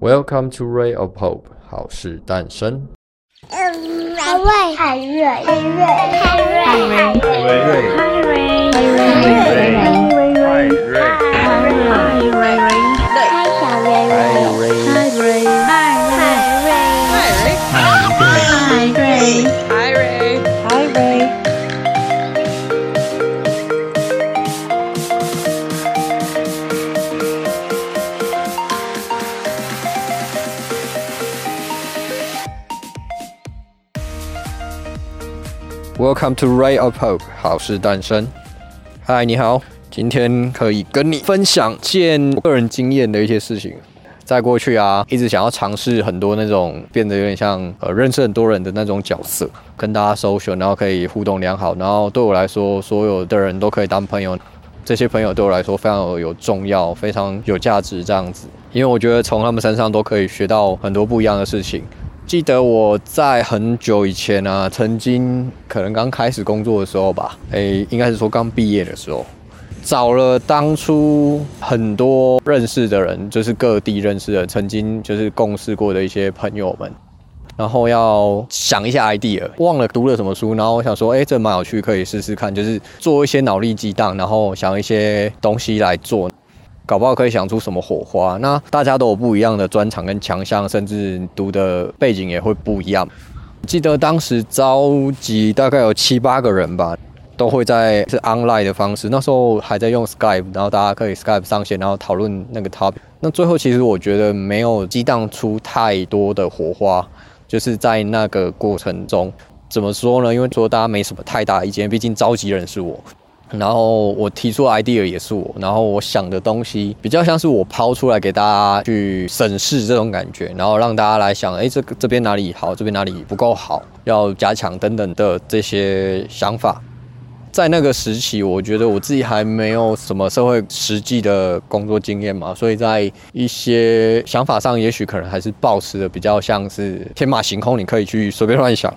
Welcome to Ray of Hope，好事诞生。海瑞，海瑞，海瑞，海瑞，海瑞，海瑞，海瑞，海瑞，海瑞，海瑞，海 Come to Ray of Hope，好事诞生。嗨，你好，今天可以跟你分享件个人经验的一些事情。在过去啊，一直想要尝试很多那种变得有点像呃认识很多人的那种角色，跟大家 social，然后可以互动良好，然后对我来说，所有的人都可以当朋友。这些朋友对我来说非常有重要，非常有价值，这样子，因为我觉得从他们身上都可以学到很多不一样的事情。记得我在很久以前啊，曾经可能刚开始工作的时候吧，诶，应该是说刚毕业的时候，找了当初很多认识的人，就是各地认识的，曾经就是共事过的一些朋友们，然后要想一下 idea，忘了读了什么书，然后我想说，诶，这蛮有趣，可以试试看，就是做一些脑力激荡，然后想一些东西来做。搞不好可以想出什么火花。那大家都有不一样的专长跟强项，甚至读的背景也会不一样。记得当时召集大概有七八个人吧，都会在是 online 的方式。那时候还在用 Skype，然后大家可以 Skype 上线，然后讨论那个 topic。那最后其实我觉得没有激荡出太多的火花，就是在那个过程中，怎么说呢？因为说大家没什么太大意见，毕竟召集人是我。然后我提出 idea 也是我，然后我想的东西比较像是我抛出来给大家去审视这种感觉，然后让大家来想，哎，这个这边哪里好，这边哪里不够好，要加强等等的这些想法。在那个时期，我觉得我自己还没有什么社会实际的工作经验嘛，所以在一些想法上，也许可能还是抱持的比较像是天马行空，你可以去随便乱想。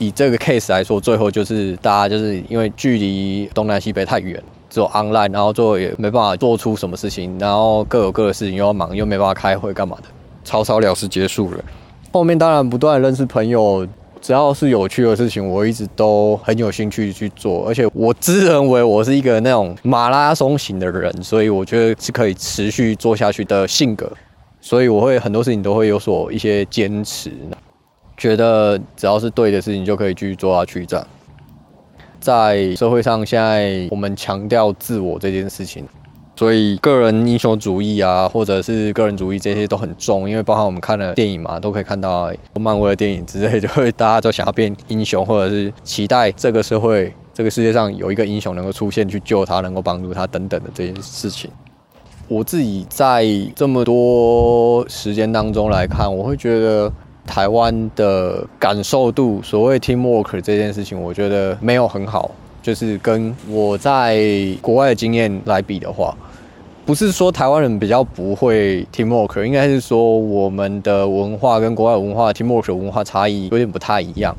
以这个 case 来说，最后就是大家就是因为距离东南西北太远，只有 online，然后最后也没办法做出什么事情，然后各有各的事情，又要忙，又没办法开会干嘛的，草草了事结束了。后面当然不断认识朋友，只要是有趣的事情，我一直都很有兴趣去做，而且我自认为我是一个那种马拉松型的人，所以我觉得是可以持续做下去的性格，所以我会很多事情都会有所一些坚持。觉得只要是对的事情就可以继续做下去。这样，在社会上，现在我们强调自我这件事情，所以个人英雄主义啊，或者是个人主义这些都很重。因为包含我们看了电影嘛，都可以看到漫威的电影之类，就会大家都想要变英雄，或者是期待这个社会、这个世界上有一个英雄能够出现去救他，能够帮助他等等的这件事情。我自己在这么多时间当中来看，我会觉得。台湾的感受度，所谓 teamwork 这件事情，我觉得没有很好。就是跟我在国外的经验来比的话，不是说台湾人比较不会 teamwork，应该是说我们的文化跟国外文化 teamwork 文化差异有点不太一样。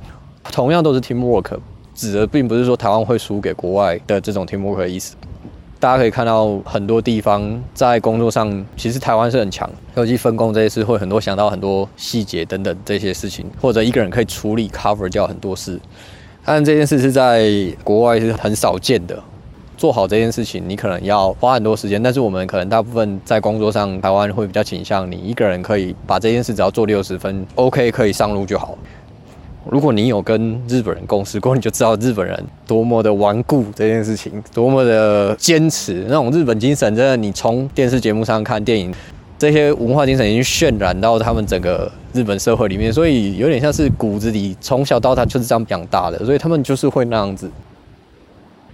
同样都是 teamwork，指的并不是说台湾会输给国外的这种 teamwork 的意思。大家可以看到很多地方在工作上，其实台湾是很强，尤其分工这些事会很多想到很多细节等等这些事情，或者一个人可以处理 cover 掉很多事。但这件事是在国外是很少见的，做好这件事情你可能要花很多时间，但是我们可能大部分在工作上，台湾会比较倾向你一个人可以把这件事只要做六十分，OK 可以上路就好。如果你有跟日本人共事过，你就知道日本人多么的顽固这件事情，多么的坚持。那种日本精神，真的，你从电视节目上看电影，这些文化精神已经渲染到他们整个日本社会里面，所以有点像是骨子里从小到大就是这样养大的，所以他们就是会那样子。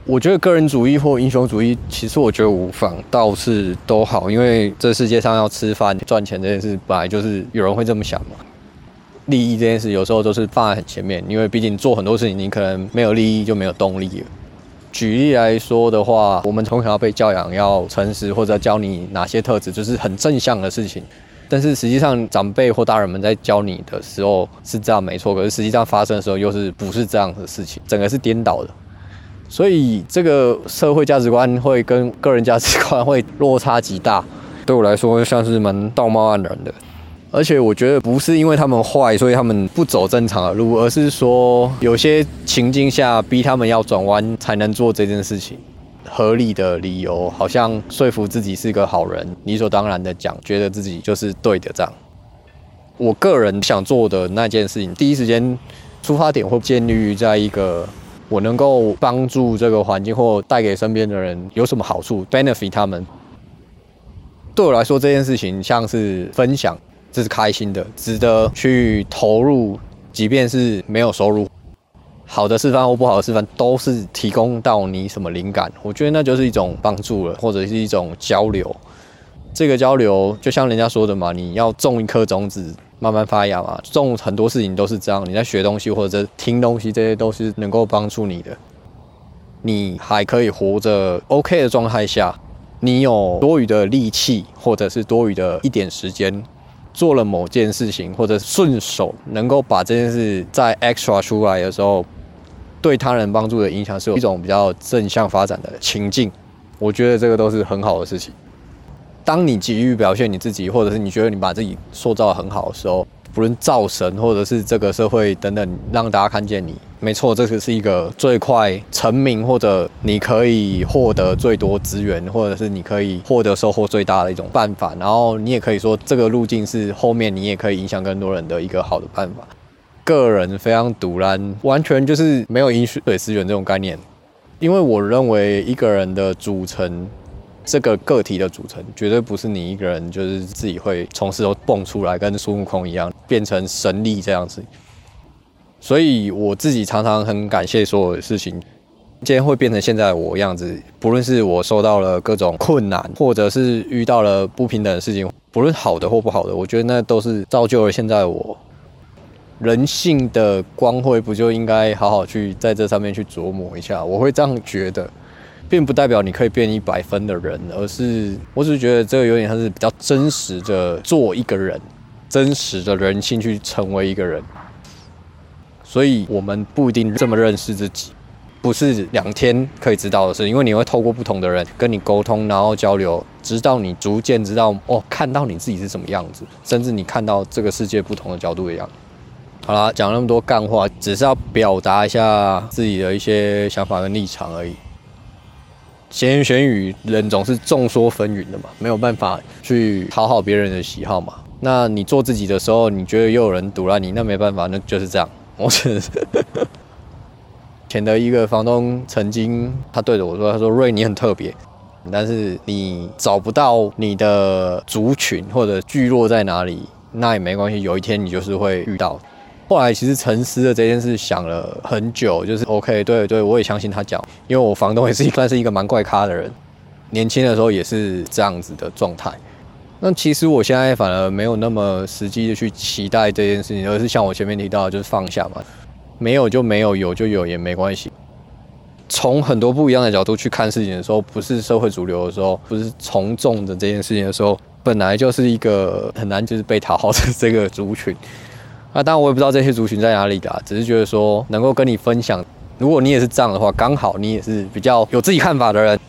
我觉得个人主义或英雄主义，其实我觉得无妨，倒是都好，因为这世界上要吃饭赚钱这件事，本来就是有人会这么想嘛。利益这件事有时候都是放在很前面，因为毕竟做很多事情，你可能没有利益就没有动力了。举例来说的话，我们从小要被教养要诚实，或者教你哪些特质，就是很正向的事情。但是实际上，长辈或大人们在教你的时候是这样没错，可是实际上发生的时候又是不是这样的事情，整个是颠倒的。所以这个社会价值观会跟个人价值观会落差极大。对我来说像是蛮道貌岸然的。而且我觉得不是因为他们坏，所以他们不走正常的路，而是说有些情境下逼他们要转弯才能做这件事情。合理的理由，好像说服自己是个好人，理所当然的讲，觉得自己就是对的这样。我个人想做的那件事情，第一时间出发点会建立在一个我能够帮助这个环境或带给身边的人有什么好处，benefit 他们。对我来说，这件事情像是分享。这是开心的，值得去投入，即便是没有收入。好的示范或不好的示范，都是提供到你什么灵感，我觉得那就是一种帮助了，或者是一种交流。这个交流就像人家说的嘛，你要种一颗种子，慢慢发芽嘛。种很多事情都是这样，你在学东西或者听东西，这些都是能够帮助你的。你还可以活着 OK 的状态下，你有多余的力气，或者是多余的一点时间。做了某件事情，或者顺手能够把这件事再 extra 出来的时候，对他人帮助的影响是有一种比较正向发展的情境。我觉得这个都是很好的事情。当你急于表现你自己，或者是你觉得你把自己塑造得很好的时候，不论造神，或者是这个社会等等，让大家看见你。没错，这个是一个最快成名，或者你可以获得最多资源，或者是你可以获得收获最大的一种办法。然后你也可以说，这个路径是后面你也可以影响更多人的一个好的办法。个人非常独然，完全就是没有饮水思源这种概念。因为我认为一个人的组成，这个个体的组成，绝对不是你一个人就是自己会从石头蹦出来，跟孙悟空一样变成神力这样子。所以我自己常常很感谢所有的事情，今天会变成现在我样子。不论是我受到了各种困难，或者是遇到了不平等的事情，不论好的或不好的，我觉得那都是造就了现在我。人性的光辉不就应该好好去在这上面去琢磨一下？我会这样觉得，并不代表你可以变一百分的人，而是我只是觉得这个有点像是比较真实的做一个人，真实的人性去成为一个人。所以，我们不一定这么认识自己，不是两天可以知道的事。因为你会透过不同的人跟你沟通，然后交流，直到你逐渐知道哦，看到你自己是什么样子，甚至你看到这个世界不同的角度一样子。好啦，讲那么多干话，只是要表达一下自己的一些想法跟立场而已。闲言闲语，人总是众说纷纭的嘛，没有办法去讨好别人的喜好嘛。那你做自己的时候，你觉得又有人堵了你，那没办法，那就是这样。我是前的一个房东，曾经他对着我说：“他说瑞，你很特别，但是你找不到你的族群或者聚落在哪里，那也没关系，有一天你就是会遇到。”后来其实沉思的这件事想了很久，就是 OK，对对，我也相信他讲，因为我房东也是 算是一个蛮怪咖的人，年轻的时候也是这样子的状态。那其实我现在反而没有那么实际的去期待这件事情，而是像我前面提到，就是放下嘛，没有就没有，有就有也没关系。从很多不一样的角度去看事情的时候，不是社会主流的时候，不是从众的这件事情的时候，本来就是一个很难就是被讨好的这个族群。那当然我也不知道这些族群在哪里的，只是觉得说能够跟你分享，如果你也是这样的话，刚好你也是比较有自己看法的人。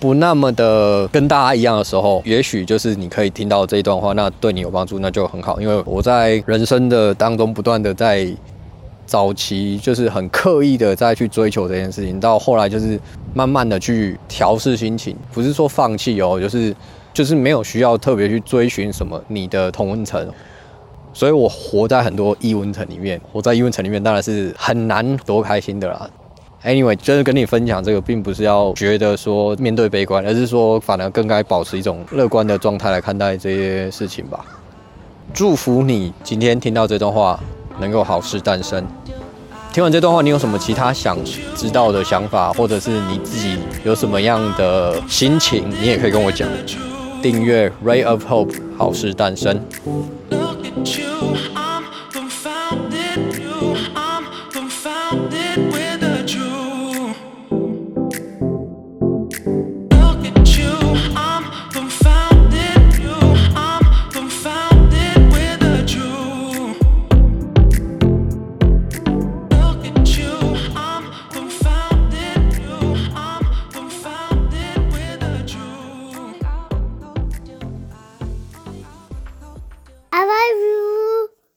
不那么的跟大家一样的时候，也许就是你可以听到这一段话，那对你有帮助，那就很好。因为我在人生的当中不断的在早期就是很刻意的在去追求这件事情，到后来就是慢慢的去调试心情，不是说放弃哦，就是就是没有需要特别去追寻什么你的同温层，所以我活在很多异温层里面，活在异温层里面当然是很难多开心的啦。Anyway，就是跟你分享这个，并不是要觉得说面对悲观，而是说反而更该保持一种乐观的状态来看待这些事情吧。祝福你今天听到这段话，能够好事诞生。听完这段话，你有什么其他想知道的想法，或者是你自己有什么样的心情，你也可以跟我讲。订阅 Ray of Hope，好事诞生。